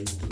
into